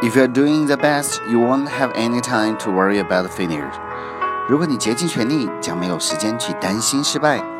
If you're doing the best, you won't have any time to worry about failure. 如果你竭尽全力，将没有时间去担心失败。